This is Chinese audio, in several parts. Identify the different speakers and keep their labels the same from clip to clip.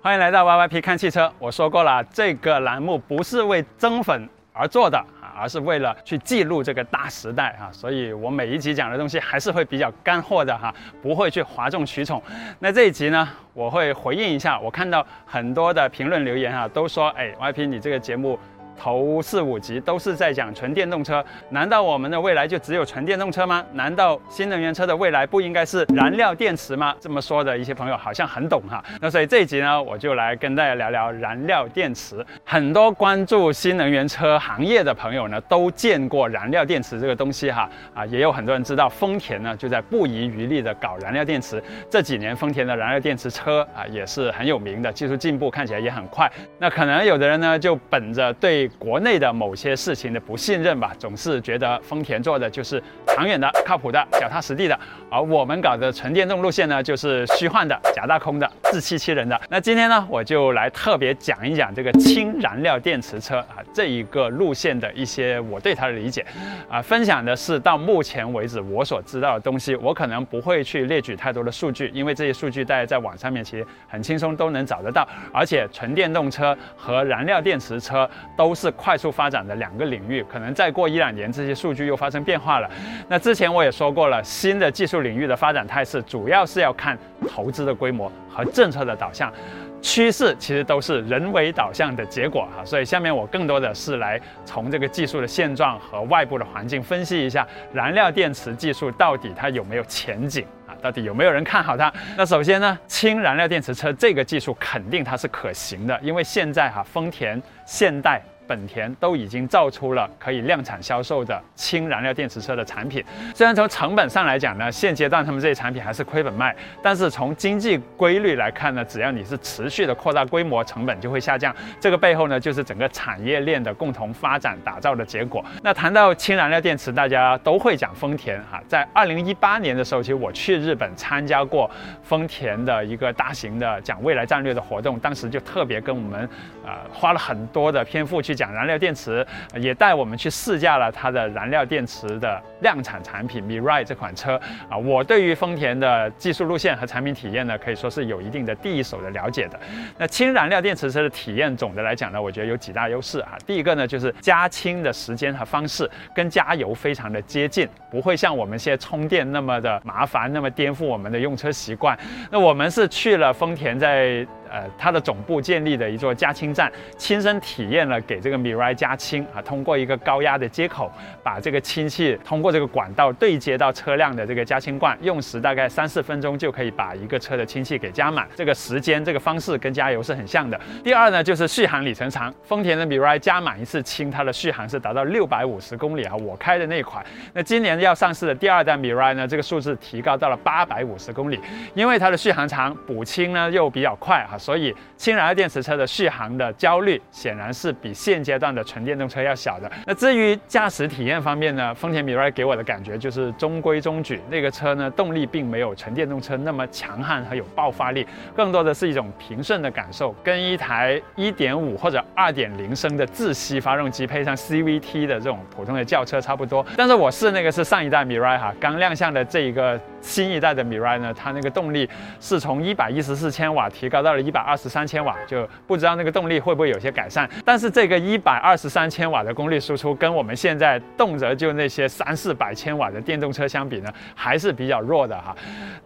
Speaker 1: 欢迎来到 YYP 看汽车。我说过了，这个栏目不是为增粉而做的啊，而是为了去记录这个大时代哈。所以我每一集讲的东西还是会比较干货的哈，不会去哗众取宠。那这一集呢，我会回应一下，我看到很多的评论留言啊，都说哎，YP 你这个节目。头四五集都是在讲纯电动车，难道我们的未来就只有纯电动车吗？难道新能源车的未来不应该是燃料电池吗？这么说的一些朋友好像很懂哈。那所以这一集呢，我就来跟大家聊聊燃料电池。很多关注新能源车行业的朋友呢，都见过燃料电池这个东西哈。啊，也有很多人知道丰田呢就在不遗余力的搞燃料电池。这几年丰田的燃料电池车啊也是很有名的，技术进步看起来也很快。那可能有的人呢就本着对国内的某些事情的不信任吧，总是觉得丰田做的就是长远的、靠谱的、脚踏实地的，而我们搞的纯电动路线呢，就是虚幻的、假大空的、自欺欺人的。那今天呢，我就来特别讲一讲这个氢燃料电池车啊这一个路线的一些我对它的理解，啊，分享的是到目前为止我所知道的东西，我可能不会去列举太多的数据，因为这些数据大家在网上面其实很轻松都能找得到，而且纯电动车和燃料电池车都。是快速发展的两个领域，可能再过一两年，这些数据又发生变化了。那之前我也说过了，新的技术领域的发展态势，主要是要看投资的规模和政策的导向。趋势其实都是人为导向的结果哈。所以下面我更多的是来从这个技术的现状和外部的环境分析一下燃料电池技术到底它有没有前景啊？到底有没有人看好它？那首先呢，氢燃料电池车这个技术肯定它是可行的，因为现在哈，丰田、现代。本田都已经造出了可以量产销售的氢燃料电池车的产品。虽然从成本上来讲呢，现阶段他们这些产品还是亏本卖，但是从经济规律来看呢，只要你是持续的扩大规模，成本就会下降。这个背后呢，就是整个产业链的共同发展打造的结果。那谈到氢燃料电池，大家都会讲丰田哈。在二零一八年的时候，其实我去日本参加过丰田的一个大型的讲未来战略的活动，当时就特别跟我们呃花了很多的篇幅去。讲燃料电池，也带我们去试驾了它的燃料电池的量产产品 Mirai 这款车啊。我对于丰田的技术路线和产品体验呢，可以说是有一定的第一手的了解的。那氢燃料电池车的体验，总的来讲呢，我觉得有几大优势啊。第一个呢，就是加氢的时间和方式跟加油非常的接近，不会像我们现在充电那么的麻烦，那么颠覆我们的用车习惯。那我们是去了丰田在。呃，它的总部建立的一座加氢站，亲身体验了给这个 Mirai 加氢啊，通过一个高压的接口，把这个氢气通过这个管道对接到车辆的这个加氢罐，用时大概三四分钟就可以把一个车的氢气给加满。这个时间、这个方式跟加油是很像的。第二呢，就是续航里程长，丰田的 Mirai 加满一次氢，它的续航是达到六百五十公里啊。我开的那款，那今年要上市的第二代 Mirai 呢，这个数字提高到了八百五十公里，因为它的续航长，补氢呢又比较快啊。所以，氢燃料电池车的续航的焦虑显然是比现阶段的纯电动车要小的。那至于驾驶体验方面呢，丰田 Mirai 给我的感觉就是中规中矩。那个车呢，动力并没有纯电动车那么强悍和有爆发力，更多的是一种平顺的感受，跟一台1.5或者2.0升的自吸发动机配上 CVT 的这种普通的轿车差不多。但是我试那个是上一代 Mirai 哈，刚亮相的这一个新一代的 Mirai 呢，它那个动力是从114千瓦提高到了。一百二十三千瓦，就不知道那个动力会不会有些改善。但是这个一百二十三千瓦的功率输出，跟我们现在动辄就那些三四百千瓦的电动车相比呢，还是比较弱的哈。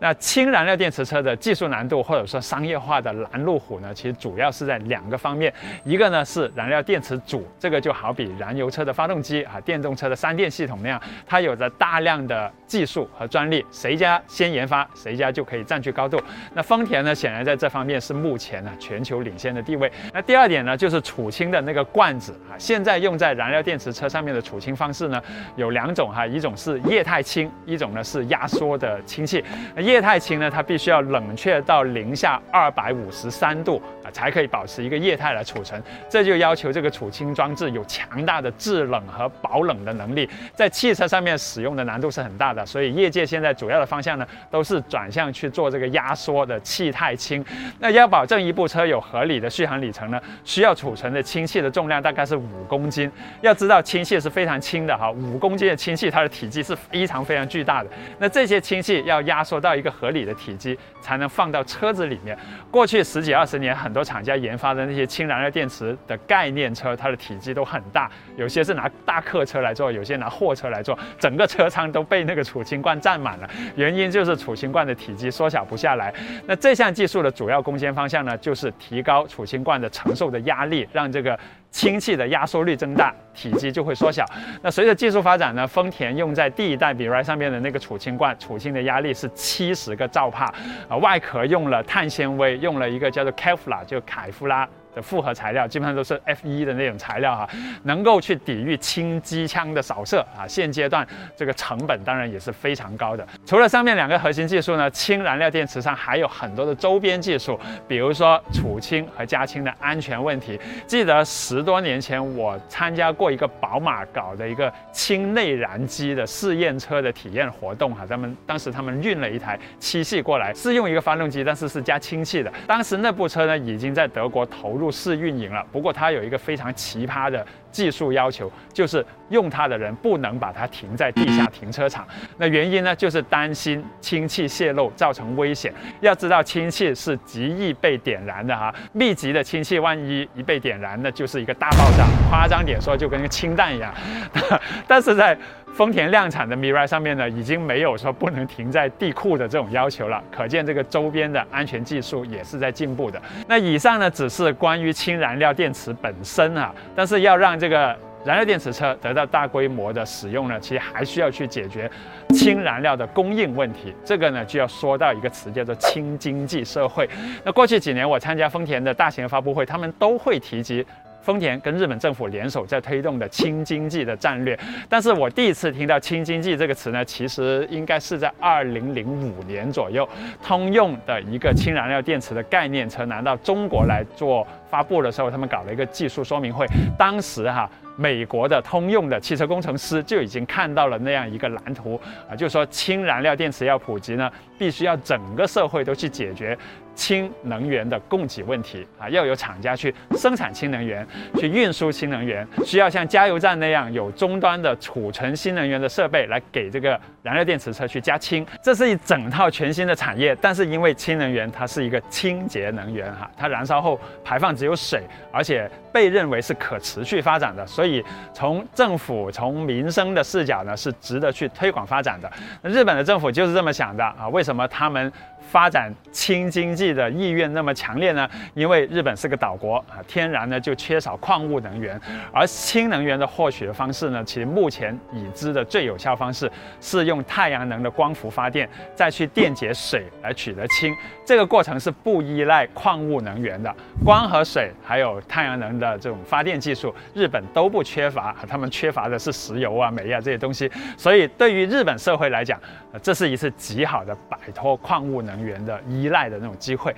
Speaker 1: 那氢燃料电池车的技术难度或者说商业化的拦路虎呢，其实主要是在两个方面。一个呢是燃料电池组，这个就好比燃油车的发动机啊，电动车的三电系统那样，它有着大量的技术和专利，谁家先研发，谁家就可以占据高度。那丰田呢，显然在这方面是目。前呢，全球领先的地位。那第二点呢，就是储氢的那个罐子啊，现在用在燃料电池车上面的储氢方式呢，有两种哈，一种是液态氢，一种呢是压缩的氢气。液态氢呢，它必须要冷却到零下二百五十三度啊，才可以保持一个液态来储存。这就要求这个储氢装置有强大的制冷和保冷的能力，在汽车上面使用的难度是很大的。所以业界现在主要的方向呢，都是转向去做这个压缩的气态氢。那要保证一部车有合理的续航里程呢，需要储存的氢气的重量大概是五公斤。要知道氢气是非常轻的哈，五公斤的氢气它的体积是非常非常巨大的。那这些氢气要压缩到一个合理的体积，才能放到车子里面。过去十几二十年，很多厂家研发的那些氢燃料电池的概念车，它的体积都很大，有些是拿大客车来做，有些拿货车来做，整个车舱都被那个储氢罐占满了。原因就是储氢罐的体积缩小不下来。那这项技术的主要攻坚方向呢，就是提高储氢罐的承受的压力，让这个。氢气的压缩率增大，体积就会缩小。那随着技术发展呢，丰田用在第一代 Mirai 上面的那个储氢罐，储氢的压力是七十个兆帕，啊，外壳用了碳纤维，用了一个叫做 Kevlar，就凯夫拉。的复合材料基本上都是 F 一的那种材料哈，能够去抵御轻机枪的扫射啊。现阶段这个成本当然也是非常高的。除了上面两个核心技术呢，氢燃料电池上还有很多的周边技术，比如说储氢和加氢的安全问题。记得十多年前我参加过一个宝马搞的一个氢内燃机的试验车的体验活动哈，他们当时他们运了一台七系过来试用一个发动机，但是是加氢气的。当时那部车呢已经在德国投入。入试运营了，不过它有一个非常奇葩的技术要求，就是用它的人不能把它停在地下停车场。那原因呢，就是担心氢气泄漏造成危险。要知道氢气是极易被点燃的哈，密集的氢气万一一被点燃，那就是一个大爆炸。夸张点说，就跟个氢弹一样。但是在丰田量产的 Mirai 上面呢，已经没有说不能停在地库的这种要求了，可见这个周边的安全技术也是在进步的。那以上呢，只是关于氢燃料电池本身啊，但是要让这个燃料电池车得到大规模的使用呢，其实还需要去解决氢燃料的供应问题。这个呢，就要说到一个词，叫做氢经济社会。那过去几年我参加丰田的大型发布会，他们都会提及。丰田跟日本政府联手在推动的氢经济的战略，但是我第一次听到氢经济这个词呢，其实应该是在二零零五年左右，通用的一个氢燃料电池的概念车拿到中国来做发布的时候，他们搞了一个技术说明会，当时哈。美国的通用的汽车工程师就已经看到了那样一个蓝图啊，就是说氢燃料电池要普及呢，必须要整个社会都去解决氢能源的供给问题啊，要有厂家去生产氢能源，去运输氢能源，需要像加油站那样有终端的储存新能源的设备来给这个燃料电池车去加氢，这是一整套全新的产业。但是因为氢能源它是一个清洁能源哈，它燃烧后排放只有水，而且被认为是可持续发展的，所以。所以，从政府、从民生的视角呢，是值得去推广发展的。日本的政府就是这么想的啊？为什么他们？发展氢经济的意愿那么强烈呢？因为日本是个岛国啊，天然呢就缺少矿物能源，而氢能源的获取的方式呢，其实目前已知的最有效方式是用太阳能的光伏发电，再去电解水来取得氢。这个过程是不依赖矿物能源的，光和水还有太阳能的这种发电技术，日本都不缺乏，他们缺乏的是石油啊、煤啊这些东西。所以对于日本社会来讲，这是一次极好的摆脱矿物能。能源的依赖的那种机会，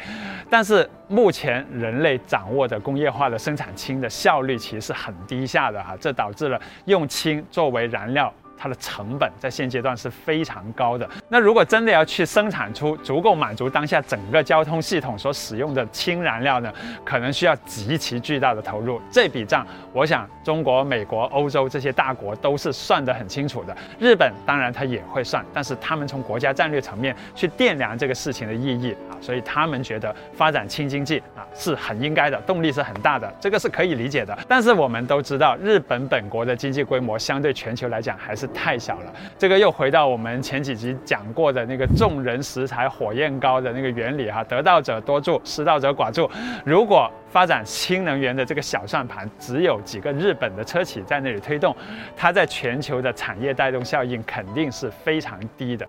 Speaker 1: 但是目前人类掌握的工业化的生产氢的效率其实是很低下的哈，这导致了用氢作为燃料。它的成本在现阶段是非常高的。那如果真的要去生产出足够满足当下整个交通系统所使用的氢燃料呢，可能需要极其巨大的投入。这笔账，我想中国、美国、欧洲这些大国都是算得很清楚的。日本当然它也会算，但是他们从国家战略层面去掂量这个事情的意义啊，所以他们觉得发展氢经济啊是很应该的，动力是很大的，这个是可以理解的。但是我们都知道，日本本国的经济规模相对全球来讲还是。太小了，这个又回到我们前几集讲过的那个众人拾柴火焰高的那个原理哈，得道者多助，失道者寡助。如果发展氢能源的这个小算盘只有几个日本的车企在那里推动，它在全球的产业带动效应肯定是非常低的。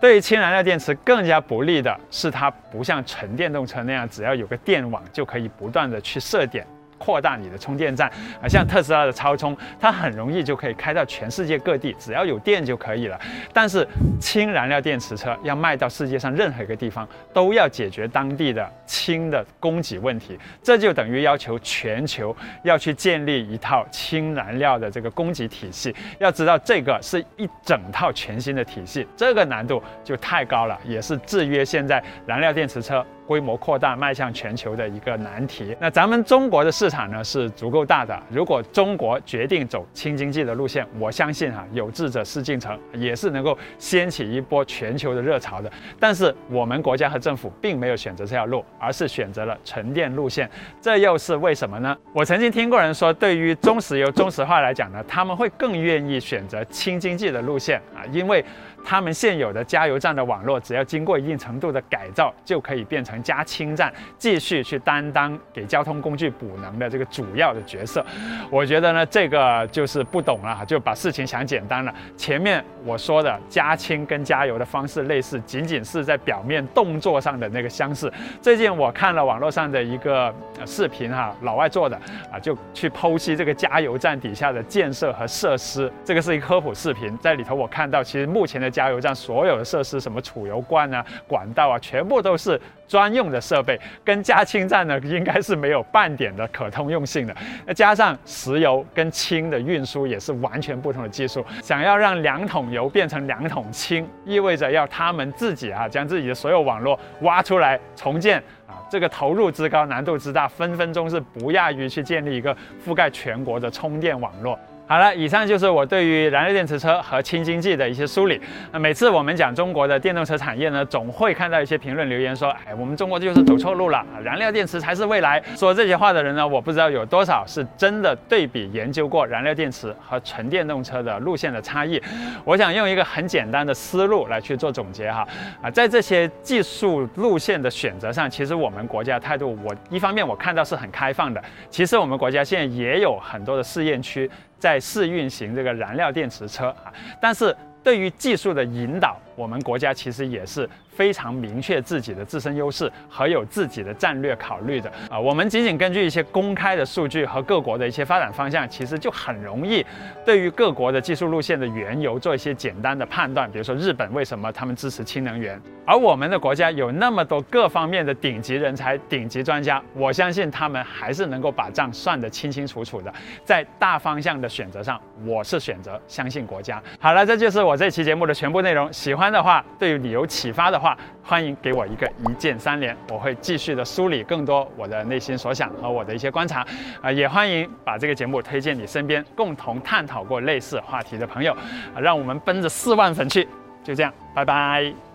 Speaker 1: 对于氢燃料电池更加不利的是，它不像纯电动车那样，只要有个电网就可以不断的去设点。扩大你的充电站啊，像特斯拉的超充，它很容易就可以开到全世界各地，只要有电就可以了。但是氢燃料电池车要卖到世界上任何一个地方，都要解决当地的氢的供给问题，这就等于要求全球要去建立一套氢燃料的这个供给体系。要知道，这个是一整套全新的体系，这个难度就太高了，也是制约现在燃料电池车。规模扩大迈向全球的一个难题。那咱们中国的市场呢是足够大的。如果中国决定走轻经济的路线，我相信哈有志者事竟成，也是能够掀起一波全球的热潮的。但是我们国家和政府并没有选择这条路，而是选择了纯电路线。这又是为什么呢？我曾经听过人说，对于中石油、中石化来讲呢，他们会更愿意选择轻经济的路线啊，因为。他们现有的加油站的网络，只要经过一定程度的改造，就可以变成加氢站，继续去担当给交通工具补能的这个主要的角色。我觉得呢，这个就是不懂了，就把事情想简单了。前面我说的加氢跟加油的方式类似，仅仅是在表面动作上的那个相似。最近我看了网络上的一个视频哈，老外做的啊，就去剖析这个加油站底下的建设和设施。这个是一个科普视频，在里头我看到，其实目前的。加油站所有的设施，什么储油罐啊、管道啊，全部都是专用的设备，跟加氢站呢，应该是没有半点的可通用性的。那加上石油跟氢的运输也是完全不同的技术，想要让两桶油变成两桶氢，意味着要他们自己啊，将自己的所有网络挖出来重建啊，这个投入之高，难度之大，分分钟是不亚于去建立一个覆盖全国的充电网络。好了，以上就是我对于燃料电池车和轻经济的一些梳理。那每次我们讲中国的电动车产业呢，总会看到一些评论留言说：“哎，我们中国就是走错路了，燃料电池才是未来。”说这些话的人呢，我不知道有多少是真的对比研究过燃料电池和纯电动车的路线的差异。我想用一个很简单的思路来去做总结哈。啊，在这些技术路线的选择上，其实我们国家态度，我一方面我看到是很开放的。其实我们国家现在也有很多的试验区。在试运行这个燃料电池车啊，但是对于技术的引导，我们国家其实也是。非常明确自己的自身优势和有自己的战略考虑的啊，我们仅仅根据一些公开的数据和各国的一些发展方向，其实就很容易对于各国的技术路线的缘由做一些简单的判断。比如说日本为什么他们支持氢能源，而我们的国家有那么多各方面的顶级人才、顶级专家，我相信他们还是能够把账算得清清楚楚的。在大方向的选择上，我是选择相信国家。好了，这就是我这期节目的全部内容。喜欢的话，对于你有启发的话。欢迎给我一个一键三连，我会继续的梳理更多我的内心所想和我的一些观察，啊，也欢迎把这个节目推荐你身边共同探讨过类似话题的朋友，啊，让我们奔着四万粉去，就这样，拜拜。